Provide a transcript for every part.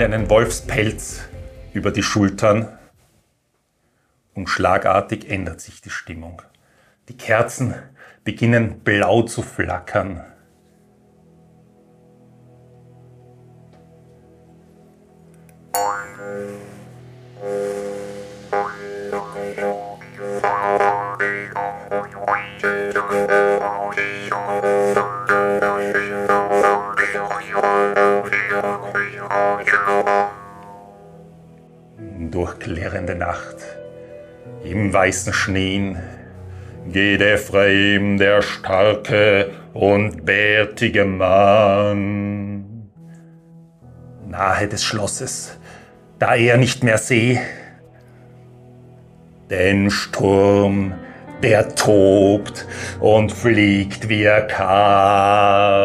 Mal einen Wolfspelz über die Schultern und schlagartig ändert sich die Stimmung. Die Kerzen beginnen blau zu flackern. Weißen Schneen, geht Ephraim, der starke und bärtige Mann. Nahe des Schlosses, da er nicht mehr seh, den Sturm, der tobt und fliegt wie er kann.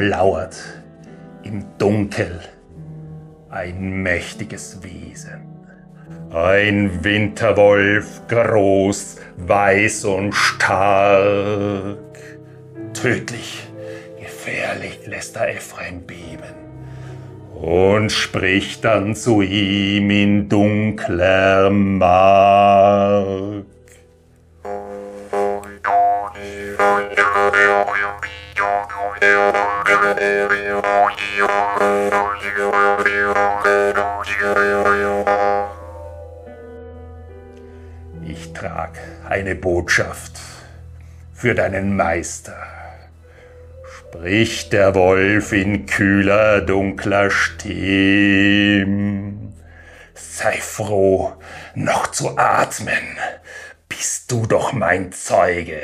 Lauert im Dunkel ein mächtiges Wesen. Ein Winterwolf, groß, weiß und stark. Tödlich, gefährlich lässt er Ephraim beben und spricht dann zu ihm in dunkler Mark. Ich trag eine Botschaft für deinen Meister, spricht der Wolf in kühler, dunkler Stimme. Sei froh, noch zu atmen, bist du doch mein Zeuge,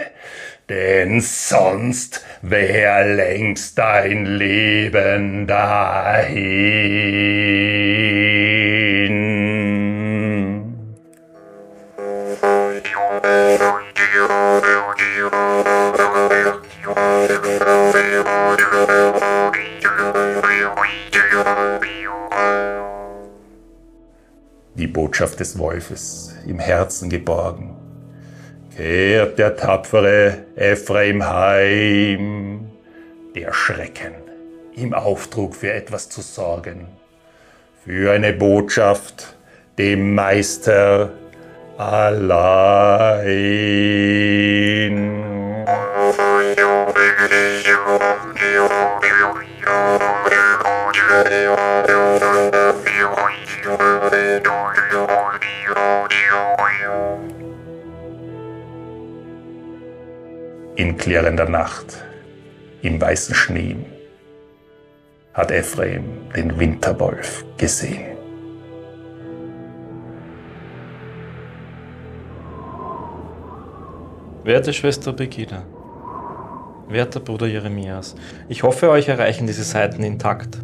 denn sonst wär längst dein Leben dahin. Die Botschaft des Wolfes im Herzen geborgen kehrt der tapfere Ephraim heim, der Schrecken ihm auftrug, für etwas zu sorgen, für eine Botschaft dem Meister allein. In klärender Nacht, im weißen Schnee, hat Ephraim den Winterwolf gesehen. Werte Schwester Begida, werter Bruder Jeremias, ich hoffe, euch erreichen diese Seiten intakt.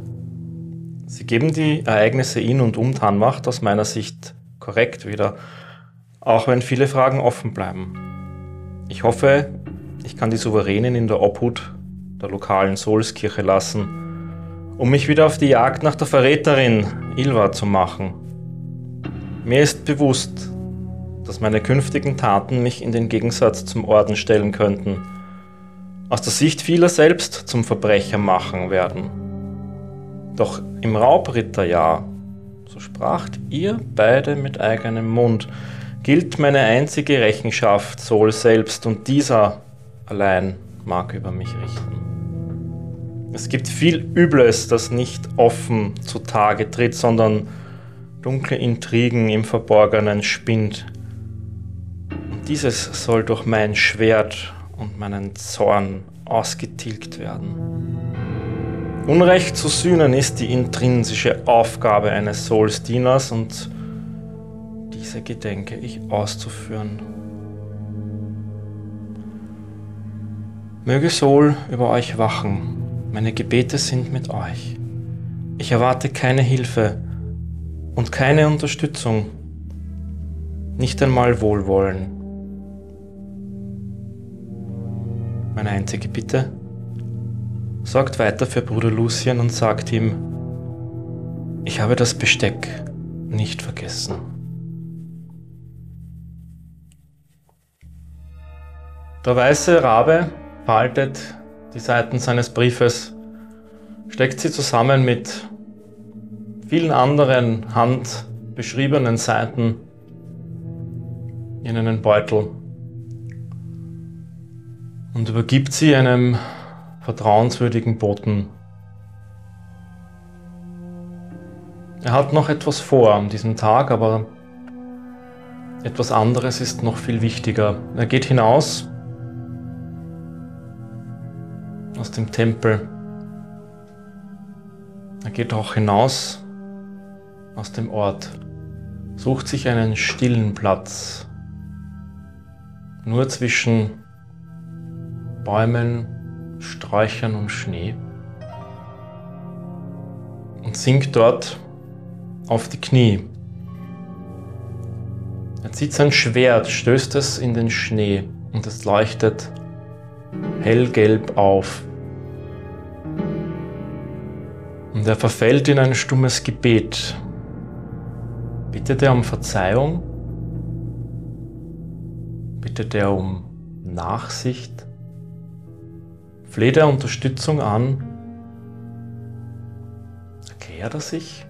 Sie geben die Ereignisse in und um Tanmacht aus meiner Sicht korrekt wieder, auch wenn viele Fragen offen bleiben. Ich hoffe, ich kann die Souveränin in der Obhut der lokalen Solskirche lassen, um mich wieder auf die Jagd nach der Verräterin Ilva zu machen. Mir ist bewusst, dass meine künftigen Taten mich in den Gegensatz zum Orden stellen könnten, aus der Sicht vieler selbst zum Verbrecher machen werden. Doch im Raubritterjahr, so spracht ihr beide mit eigenem Mund, gilt meine einzige Rechenschaft Sol selbst und dieser allein mag über mich richten. Es gibt viel Übles, das nicht offen zutage tritt, sondern dunkle Intrigen im Verborgenen spinnt. dieses soll durch mein Schwert und meinen Zorn ausgetilgt werden. Unrecht zu sühnen ist die intrinsische Aufgabe eines Soulsdieners und diese gedenke ich auszuführen. Möge Soul über euch wachen, meine Gebete sind mit euch. Ich erwarte keine Hilfe und keine Unterstützung, nicht einmal Wohlwollen. Meine einzige Bitte, sorgt weiter für Bruder Lucien und sagt ihm, ich habe das Besteck nicht vergessen. Der weiße Rabe faltet die Seiten seines Briefes, steckt sie zusammen mit vielen anderen handbeschriebenen Seiten in einen Beutel und übergibt sie einem vertrauenswürdigen Boten. Er hat noch etwas vor an diesem Tag, aber etwas anderes ist noch viel wichtiger. Er geht hinaus aus dem Tempel. Er geht auch hinaus aus dem Ort, sucht sich einen stillen Platz, nur zwischen Bäumen, Sträuchern und Schnee und sinkt dort auf die Knie. Er zieht sein Schwert, stößt es in den Schnee und es leuchtet hellgelb auf. Und er verfällt in ein stummes Gebet. Bittet er um Verzeihung? Bittet er um Nachsicht? Fleht er Unterstützung an? Erklärt er sich?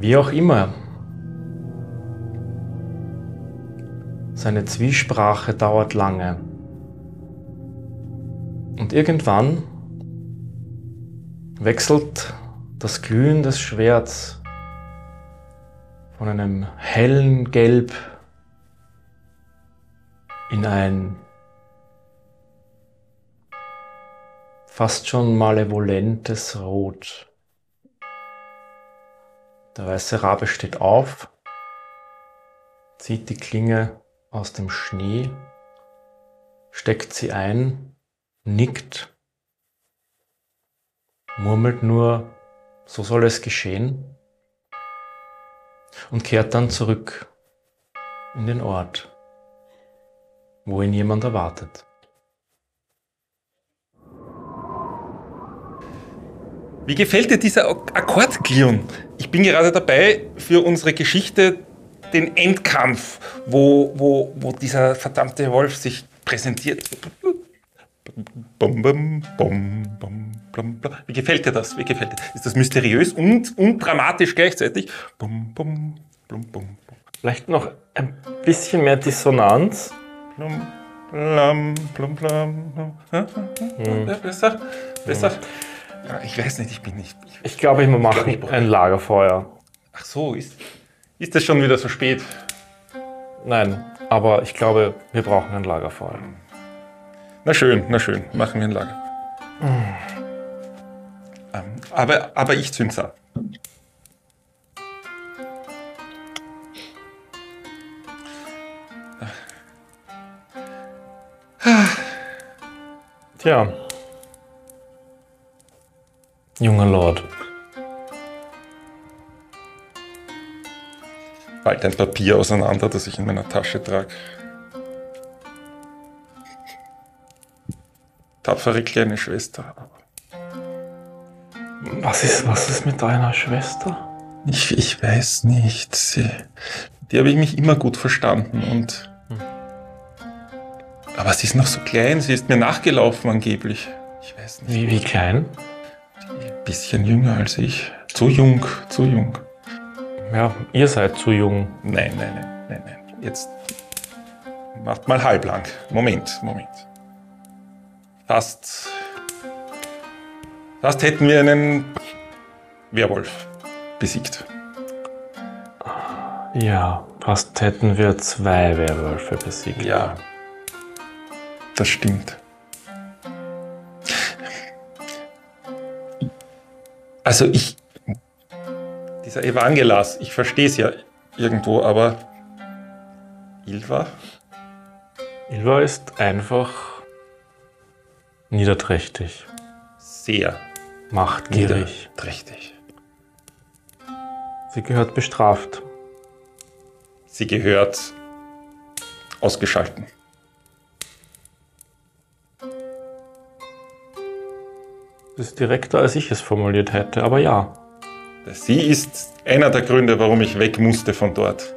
Wie auch immer, seine Zwiesprache dauert lange. Und irgendwann wechselt das Glühen des Schwerts von einem hellen Gelb in ein fast schon malevolentes Rot. Der weiße Rabe steht auf, zieht die Klinge aus dem Schnee, steckt sie ein nickt, murmelt nur, so soll es geschehen und kehrt dann zurück in den Ort, wo ihn jemand erwartet. Wie gefällt dir dieser Akkordklion? Ich bin gerade dabei, für unsere Geschichte den Endkampf, wo, wo, wo dieser verdammte Wolf sich präsentiert. Bum, bum, bum, Wie gefällt dir das? Wie gefällt dir? Ist das mysteriös und, und dramatisch gleichzeitig? Vielleicht noch ein bisschen mehr Dissonanz. Plum, plum, plum, plum. Hm. Besser? Besser? Hm. Ja, ich weiß nicht, ich bin nicht. Ich, ich glaube, ich mache ich ein Lagerfeuer. Ach so, ist, ist das schon wieder so spät? Nein, aber ich glaube, wir brauchen ein Lagerfeuer. Na schön, na schön, machen wir ein Lager. Mhm. aber, aber ich zünd's ab. Tja. Junger Lord. Bald ein Papier auseinander, das ich in meiner Tasche trage. Tapfere kleine Schwester. Was ist, was ist mit deiner Schwester? Ich, ich weiß nicht. Sie, die habe ich mich immer gut verstanden und. Aber sie ist noch so klein, sie ist mir nachgelaufen angeblich. Ich weiß nicht. Wie, wie klein? Ein bisschen jünger als ich. Zu jung, zu jung. Ja, ihr seid zu jung. Nein, nein, nein, nein, nein. Jetzt macht mal halblang. Moment, Moment. Fast, fast hätten wir einen Werwolf besiegt. Ja, fast hätten wir zwei Werwölfe besiegt. Ja, das stimmt. Also ich, dieser Evangelas, ich verstehe es ja irgendwo, aber Ilva? Ilva ist einfach niederträchtig, Sehr machtgierig. niederträchtig. Sie gehört bestraft. Sie gehört ausgeschalten. Das ist direkter, als ich es formuliert hätte, aber ja. Sie ist einer der Gründe, warum ich weg musste von dort.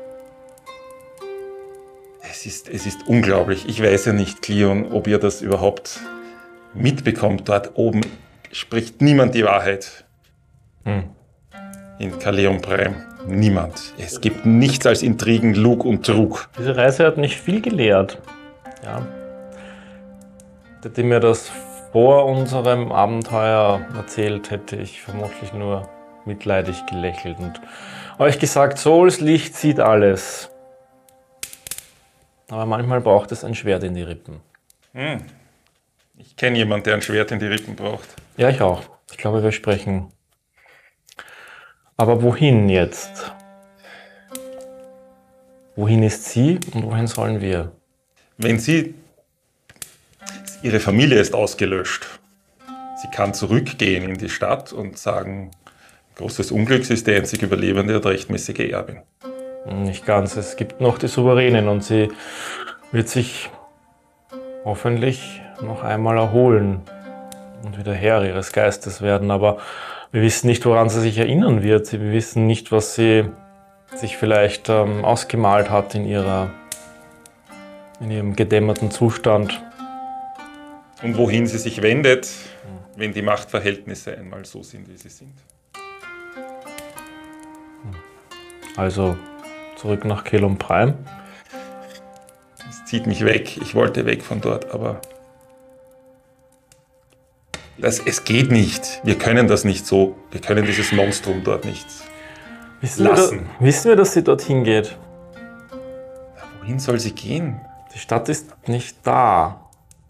Es ist, es ist unglaublich. Ich weiß ja nicht, Cleon, ob ihr das überhaupt mitbekommt. Dort oben spricht niemand die Wahrheit. Hm. In Prime. Niemand. Es gibt nichts als Intrigen, Lug und Trug. Diese Reise hat mich viel gelehrt. Ja. Hätte mir das vor unserem Abenteuer erzählt, hätte ich vermutlich nur mitleidig gelächelt und euch gesagt, Souls Licht sieht alles. Aber manchmal braucht es ein Schwert in die Rippen. Ich kenne jemanden, der ein Schwert in die Rippen braucht. Ja, ich auch. Ich glaube, wir sprechen. Aber wohin jetzt? Wohin ist sie und wohin sollen wir? Wenn sie. Ihre Familie ist ausgelöscht. Sie kann zurückgehen in die Stadt und sagen: Großes Unglück, sie ist die einzig Überlebende und rechtmäßige Erbin. Nicht ganz. Es gibt noch die Souveränin und sie wird sich hoffentlich noch einmal erholen und wieder Herr ihres Geistes werden. Aber wir wissen nicht, woran sie sich erinnern wird. Wir wissen nicht, was sie sich vielleicht ähm, ausgemalt hat in, ihrer, in ihrem gedämmerten Zustand. Und wohin sie sich wendet, wenn die Machtverhältnisse einmal so sind, wie sie sind. Also zurück nach Kelum Prime. Es zieht mich weg. Ich wollte weg von dort, aber. Das, es geht nicht. Wir können das nicht so. Wir können dieses Monstrum dort nicht. Wissen wir, da, Lassen. wissen wir, dass sie dorthin geht? Wohin soll sie gehen? Die Stadt ist nicht da.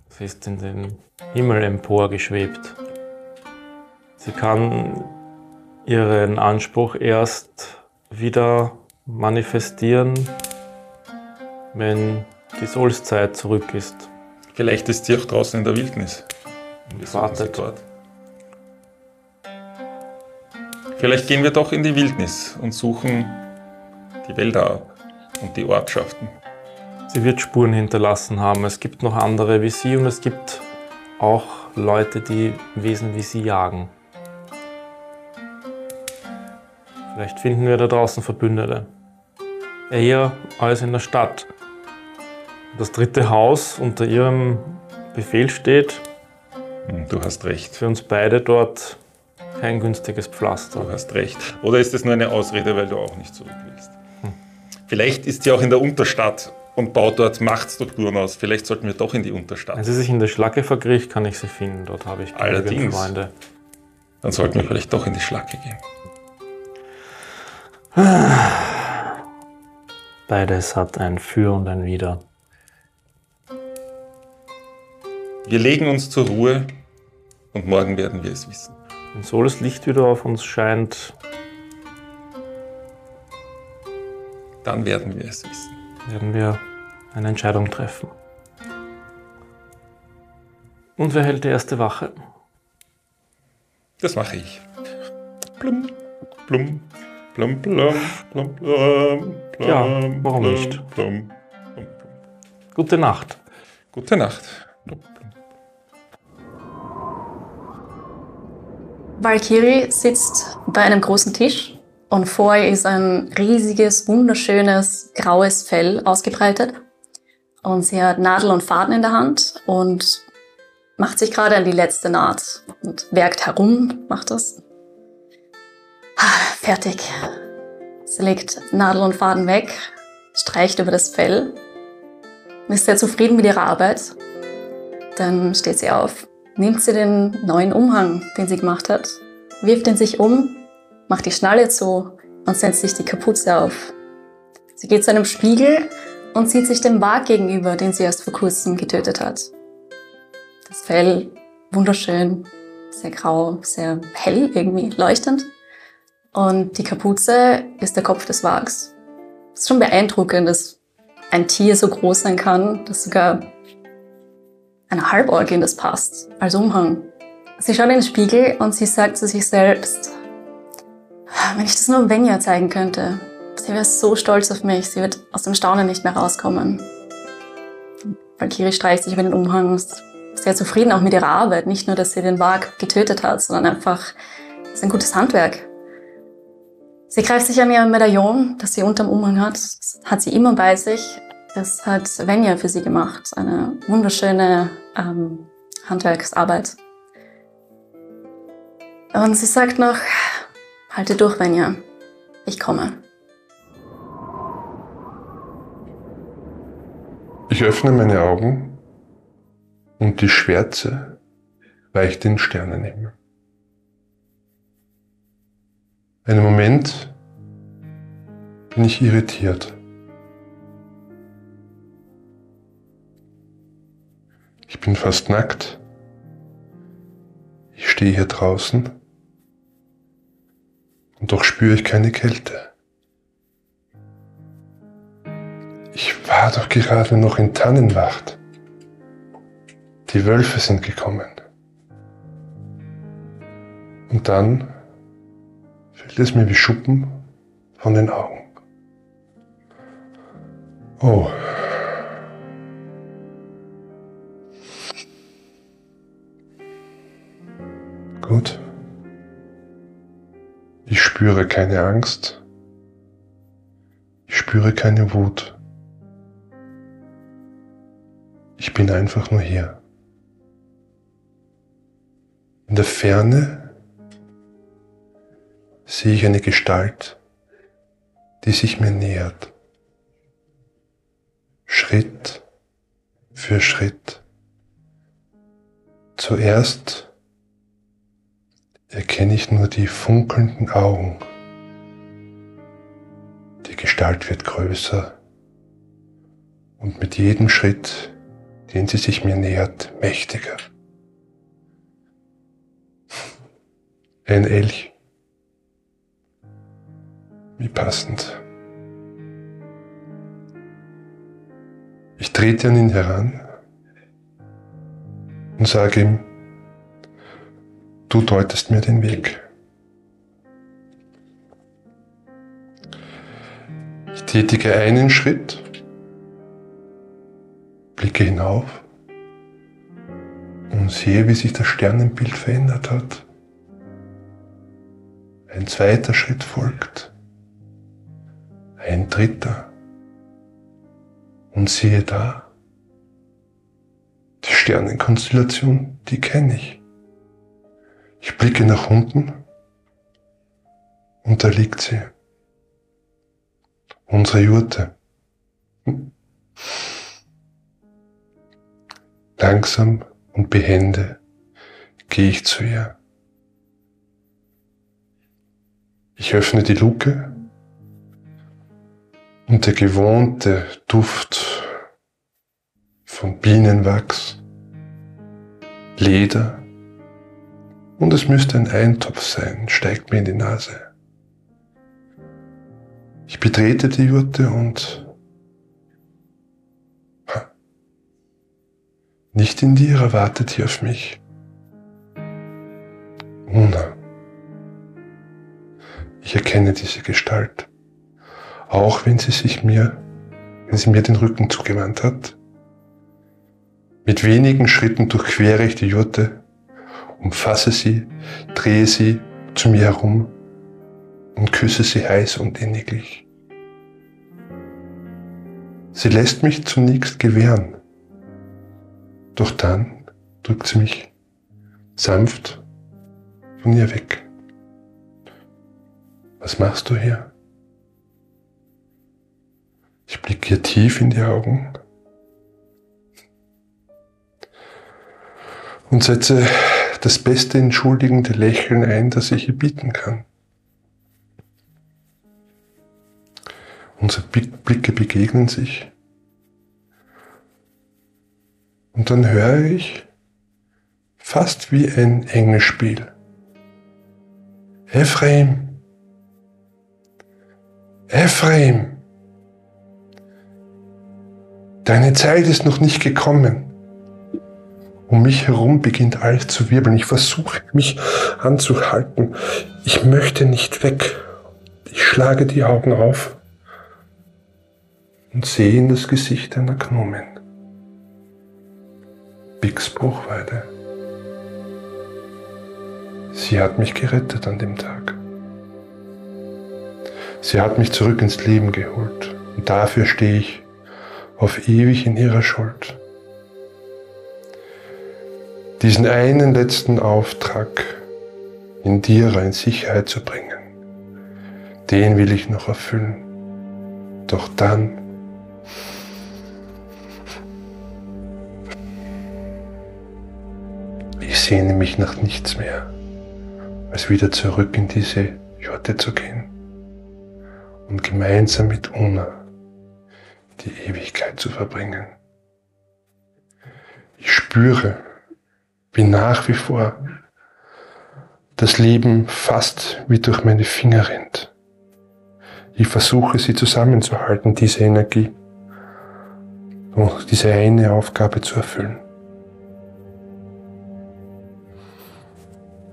Sie ist in den Himmel emporgeschwebt. Sie kann ihren Anspruch erst wieder manifestieren, wenn die Solszeit zurück ist. Vielleicht ist sie auch draußen in der Wildnis. Wartet. dort. Vielleicht gehen wir doch in die Wildnis und suchen die Wälder ab und die Ortschaften. Sie wird Spuren hinterlassen haben. Es gibt noch andere wie sie und es gibt auch Leute, die Wesen wie sie jagen. Vielleicht finden wir da draußen Verbündete. Eher als in der Stadt. Das dritte Haus unter ihrem Befehl steht, Du hast recht. für uns beide dort kein günstiges Pflaster. Du hast recht. Oder ist es nur eine Ausrede, weil du auch nicht zurück willst? Vielleicht ist sie auch in der Unterstadt und baut dort Machtstrukturen aus. Vielleicht sollten wir doch in die Wenn Unterstadt. sie sich in der Schlacke verkriecht, kann ich sie finden. Dort habe ich Allerdings. Freunde. Dann sollten wir vielleicht doch in die Schlacke gehen. Beides hat ein Für und ein Wider. Wir legen uns zur Ruhe und morgen werden wir es wissen. Wenn so das Licht wieder auf uns scheint, Dann werden wir es wissen. werden wir eine Entscheidung treffen. Und wer hält die erste Wache? Das mache ich. Plum, plum, plum, plum, plum, plum, plum, Ja, warum plum, nicht? Plum, plum, plum. Gute Nacht. Gute Nacht. Valkyrie sitzt bei einem großen Tisch und vor ihr ist ein riesiges, wunderschönes, graues Fell ausgebreitet. Und sie hat Nadel und Faden in der Hand und macht sich gerade an die letzte Naht und werkt herum, macht das. Ah, Fertig. Sie legt Nadel und Faden weg, streicht über das Fell, ist sehr zufrieden mit ihrer Arbeit. Dann steht sie auf, nimmt sie den neuen Umhang, den sie gemacht hat, wirft ihn sich um, macht die Schnalle zu und setzt sich die Kapuze auf. Sie geht zu einem Spiegel und sieht sich dem Wag gegenüber, den sie erst vor kurzem getötet hat. Das Fell wunderschön, sehr grau, sehr hell irgendwie, leuchtend. Und die Kapuze ist der Kopf des Wags. Es ist schon beeindruckend, dass ein Tier so groß sein kann, dass sogar eine Halborgie in das passt, als Umhang. Sie schaut in den Spiegel und sie sagt zu sich selbst, wenn ich das nur Venja zeigen könnte, sie wäre so stolz auf mich, sie wird aus dem Staunen nicht mehr rauskommen. Valkyrie streicht sich über den Umhang, ist sehr zufrieden auch mit ihrer Arbeit. Nicht nur, dass sie den Wag getötet hat, sondern einfach, ist ein gutes Handwerk. Sie greift sich an ihr Medaillon, das sie unterm Umhang hat. Das hat sie immer bei sich. Das hat Venja für sie gemacht. Eine wunderschöne ähm, Handwerksarbeit. Und sie sagt noch, halte durch, Venja. Ich komme. Ich öffne meine Augen und die Schwärze weicht den Sternenhimmel. Einen Moment bin ich irritiert. Ich bin fast nackt. Ich stehe hier draußen und doch spüre ich keine Kälte. Ich war doch gerade noch in Tannenwacht. Die Wölfe sind gekommen. Und dann fällt es mir wie Schuppen von den Augen. Oh. Gut. Ich spüre keine Angst. Ich spüre keine Wut. Ich bin einfach nur hier. In der Ferne sehe ich eine Gestalt, die sich mir nähert. Schritt für Schritt. Zuerst erkenne ich nur die funkelnden Augen. Die Gestalt wird größer und mit jedem Schritt, den sie sich mir nähert, mächtiger. Ein Elch wie passend. Ich trete an ihn heran und sage ihm, du deutest mir den Weg. Ich tätige einen Schritt, blicke hinauf und sehe, wie sich das Sternenbild verändert hat. Ein zweiter Schritt folgt ein dritter. Und siehe da, die Sternenkonstellation, die kenne ich. Ich blicke nach unten und da liegt sie. Unsere Jurte. Langsam und behende gehe ich zu ihr. Ich öffne die Luke und der gewohnte Duft von Bienenwachs, Leder und es müsste ein Eintopf sein, steigt mir in die Nase. Ich betrete die Jurte und nicht in dir erwartet hier auf mich. Una. Ich erkenne diese Gestalt auch wenn sie sich mir, wenn sie mir den Rücken zugewandt hat. Mit wenigen Schritten durchquere ich die Jurte, umfasse sie, drehe sie zu mir herum und küsse sie heiß und inniglich. Sie lässt mich zunächst gewähren, doch dann drückt sie mich sanft von ihr weg. Was machst du hier? Ich blicke hier tief in die Augen und setze das beste entschuldigende Lächeln ein, das ich ihr bieten kann. Unsere Blicke begegnen sich. Und dann höre ich fast wie ein Engelspiel. Ephraim, Ephraim, deine Zeit ist noch nicht gekommen. Um mich herum beginnt alles zu wirbeln. Ich versuche mich anzuhalten. Ich möchte nicht weg. Ich schlage die Augen auf und sehe in das Gesicht einer Gnomen. Bix Bruchweide. Sie hat mich gerettet an dem Tag. Sie hat mich zurück ins Leben geholt. Und dafür stehe ich auf ewig in ihrer Schuld. Diesen einen letzten Auftrag in dir in Sicherheit zu bringen, den will ich noch erfüllen. Doch dann ich sehne mich nach nichts mehr als wieder zurück in diese Jotte zu gehen und gemeinsam mit Una die Ewigkeit zu verbringen. Ich spüre, wie nach wie vor das Leben fast wie durch meine Finger rennt. Ich versuche sie zusammenzuhalten, diese Energie, um diese eine Aufgabe zu erfüllen.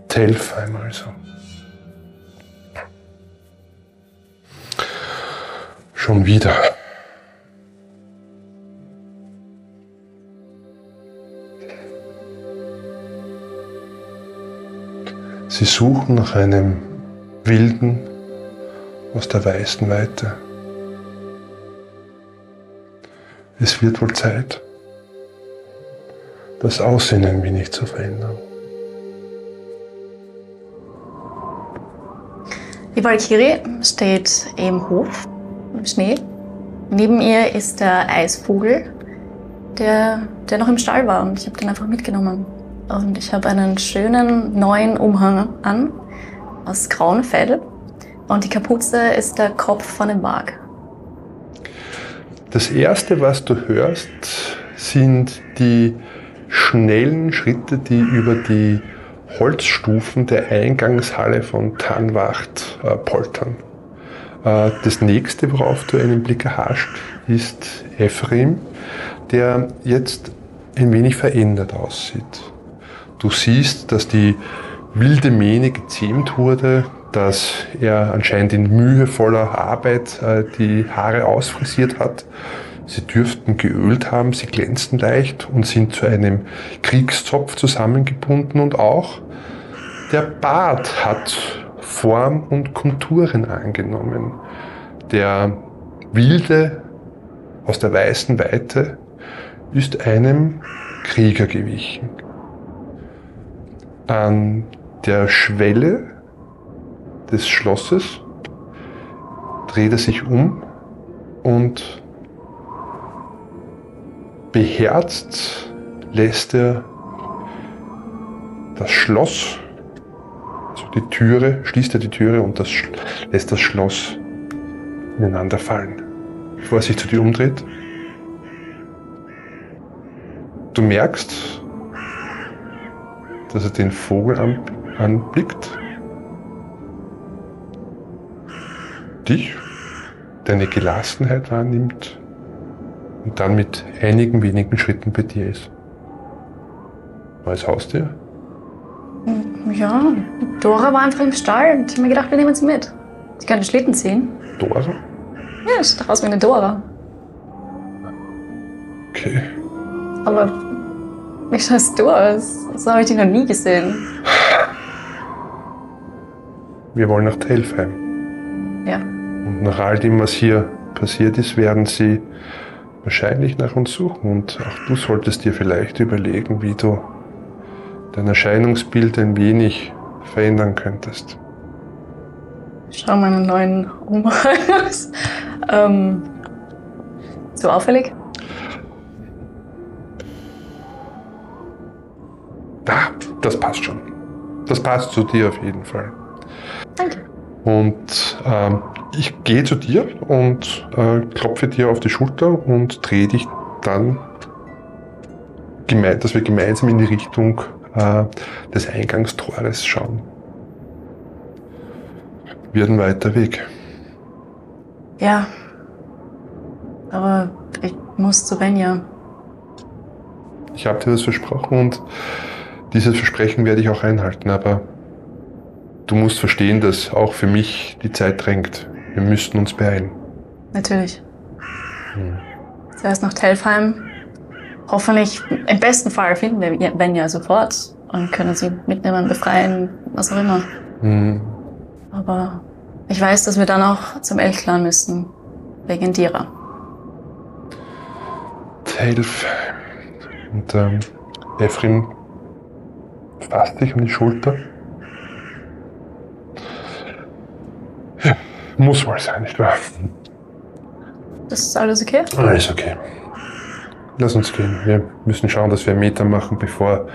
Telfheim also. Schon wieder. Sie suchen nach einem Wilden aus der weißen Weite. Es wird wohl Zeit, das Aussehen ein wenig zu verändern. Die Valkyrie steht im Hof, im Schnee. Neben ihr ist der Eisvogel, der, der noch im Stall war und ich habe den einfach mitgenommen. Und ich habe einen schönen neuen Umhang an, aus grauem Fell. Und die Kapuze ist der Kopf von dem Wag. Das Erste, was du hörst, sind die schnellen Schritte, die über die Holzstufen der Eingangshalle von Tanwacht äh, poltern. Äh, das nächste, worauf du einen Blick erhascht, ist Ephraim, der jetzt ein wenig verändert aussieht. Du siehst, dass die wilde Mähne gezähmt wurde, dass er anscheinend in mühevoller Arbeit äh, die Haare ausfrisiert hat. Sie dürften geölt haben, sie glänzen leicht und sind zu einem Kriegszopf zusammengebunden und auch der Bart hat Form und Konturen angenommen. Der Wilde aus der weißen Weite ist einem Krieger gewichen. An der Schwelle des Schlosses dreht er sich um und beherzt lässt er das Schloss also die Türe, schließt er die Türe und das, lässt das Schloss ineinander fallen. Bevor er sich zu dir umdreht. Du merkst, dass er den Vogel an, anblickt. Dich, deine Gelassenheit wahrnimmt und dann mit einigen wenigen Schritten bei dir ist. Neues Haustier? Ja, Dora war einfach im Stall und ich habe mir gedacht, wir nehmen sie mit. Sie kann den Schlitten ziehen. Dora? Ja, sieht doch aus wie eine Dora. Okay. Aber wie schaust du aus? So habe ich dich noch nie gesehen. Wir wollen nach Telfheim. Ja. Und nach all dem, was hier passiert ist, werden sie wahrscheinlich nach uns suchen. Und auch du solltest dir vielleicht überlegen, wie du dein Erscheinungsbild ein wenig verändern könntest. Schau meinen neuen Umhang aus. ähm, so auffällig? Das passt schon. Das passt zu dir auf jeden Fall. Danke. Und ähm, ich gehe zu dir und äh, klopfe dir auf die Schulter und drehe dich dann, dass wir gemeinsam in die Richtung äh, des Eingangstores schauen. Wird ein weiter Weg. Ja. Aber ich muss zu Benja. Ich habe dir das versprochen und dieses Versprechen werde ich auch einhalten, aber du musst verstehen, dass auch für mich die Zeit drängt. Wir müssten uns beeilen. Natürlich. Hm. Zuerst nach Telfheim. Hoffentlich, im besten Fall finden wir Benja sofort und können sie mitnehmen, befreien, was auch immer. Hm. Aber ich weiß, dass wir dann auch zum Elchclan müssen. Wegen Dira. Telfheim. Und ähm, Efrin fasst dich um die Schulter. Ja, muss wohl sein, nicht wahr? Das ist alles okay? Alles okay. Lass uns gehen. Wir müssen schauen, dass wir einen Meter machen, bevor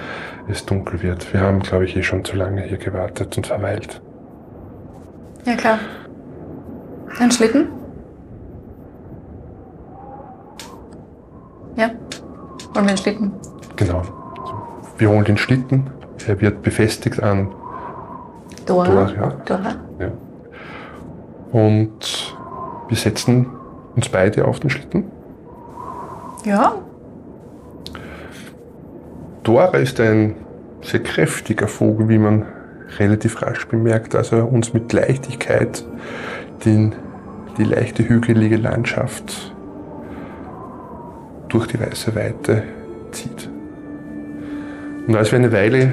es dunkel wird. Wir haben, glaube ich, eh schon zu lange hier gewartet und verweilt. Ja, klar. Ein Schlitten? Ja. Wollen wir einen Schlitten? Genau. Wir holen den Schlitten. Er wird befestigt an Dora. Dora, ja. Dora. Ja. Und wir setzen uns beide auf den Schlitten. Ja. Dora ist ein sehr kräftiger Vogel, wie man relativ rasch bemerkt, als er uns mit Leichtigkeit den, die leichte hügelige Landschaft durch die weiße Weite zieht. Und als wir eine Weile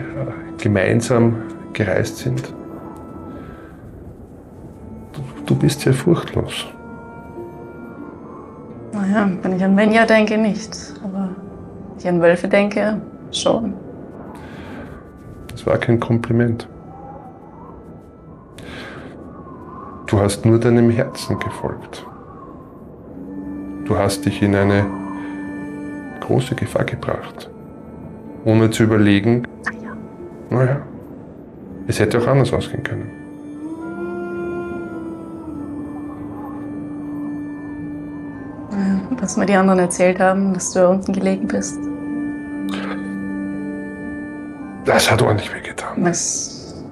gemeinsam gereist sind, du, bist sehr furchtlos. Naja, wenn ich an Benja denke, nicht. Aber wenn ich an Wölfe denke, schon. Das war kein Kompliment. Du hast nur deinem Herzen gefolgt. Du hast dich in eine große Gefahr gebracht, ohne zu überlegen, naja, es hätte auch anders ausgehen können. Was mir die anderen erzählt haben, dass du da unten gelegen bist. Das hat ordentlich wehgetan. Das.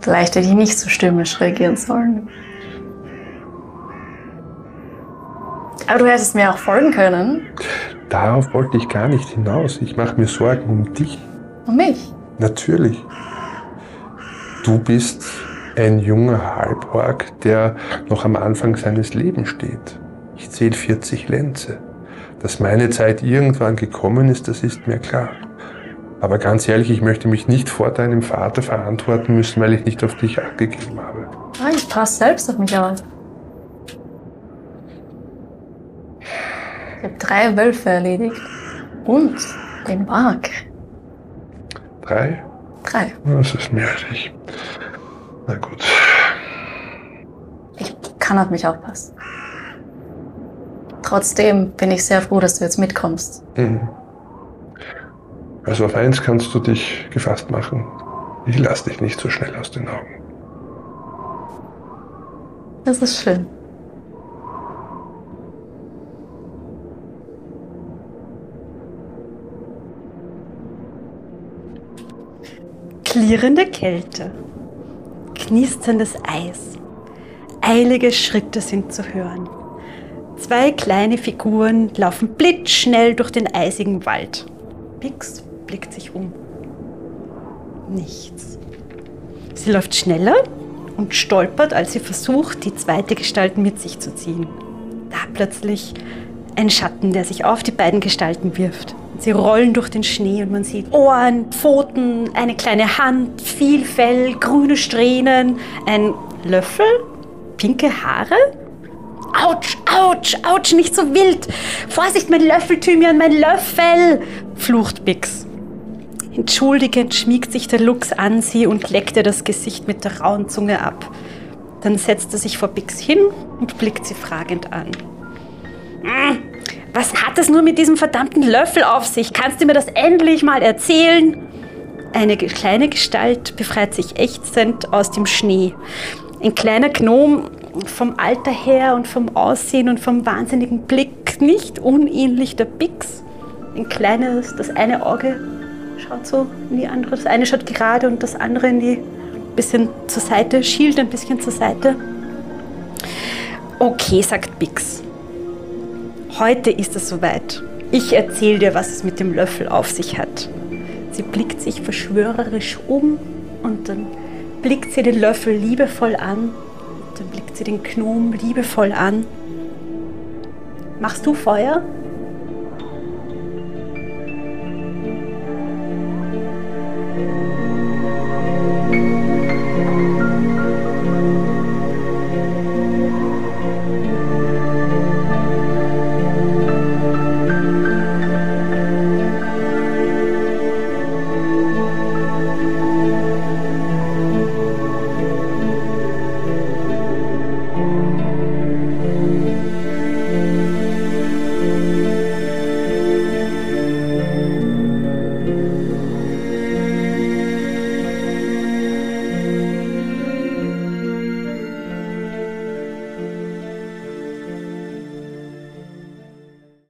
Vielleicht hätte ich nicht so stürmisch reagieren sollen. Aber du hättest mir auch folgen können. Darauf wollte ich gar nicht hinaus. Ich mache mir Sorgen um dich. Und mich. Natürlich. Du bist ein junger Halborg, der noch am Anfang seines Lebens steht. Ich zähle 40 Lenze. Dass meine Zeit irgendwann gekommen ist, das ist mir klar. Aber ganz ehrlich, ich möchte mich nicht vor deinem Vater verantworten müssen, weil ich nicht auf dich Acht gegeben habe. Ah, ich passe selbst auf mich auf. Ich habe drei Wölfe erledigt. Und den Mark. Drei? Drei. Das ist mehr als ich. Na gut. Ich kann auf mich aufpassen. Trotzdem bin ich sehr froh, dass du jetzt mitkommst. Mhm. Also auf eins kannst du dich gefasst machen. Ich lass dich nicht so schnell aus den Augen. Das ist schön. Klirrende Kälte, knisterndes Eis, eilige Schritte sind zu hören. Zwei kleine Figuren laufen blitzschnell durch den eisigen Wald. Pix blickt sich um. Nichts. Sie läuft schneller und stolpert, als sie versucht, die zweite Gestalt mit sich zu ziehen. Da plötzlich ein Schatten, der sich auf die beiden Gestalten wirft. Sie rollen durch den Schnee und man sieht Ohren, Pfoten, eine kleine Hand, viel Fell, grüne Strähnen, ein Löffel, pinke Haare. Autsch, autsch, autsch, nicht so wild. Vorsicht, mein Löffel, Thymian, mein Löffel, flucht Bix. Entschuldigend schmiegt sich der Luchs an sie und leckt ihr das Gesicht mit der rauen Zunge ab. Dann setzt er sich vor Bix hin und blickt sie fragend an. "Hm, Was hat es nur mit diesem verdammten Löffel auf sich? Kannst du mir das endlich mal erzählen? Eine kleine Gestalt befreit sich ächzend aus dem Schnee. Ein kleiner Gnom vom Alter her und vom Aussehen und vom wahnsinnigen Blick nicht unähnlich der Bix. Ein kleines, das eine Auge schaut so in die andere, das eine schaut gerade und das andere in die bisschen zur Seite, schielt ein bisschen zur Seite. Okay, sagt Bix. Heute ist es soweit. Ich erzähle dir, was es mit dem Löffel auf sich hat. Sie blickt sich verschwörerisch um und dann blickt sie den Löffel liebevoll an. Dann blickt sie den Gnom liebevoll an. Machst du Feuer?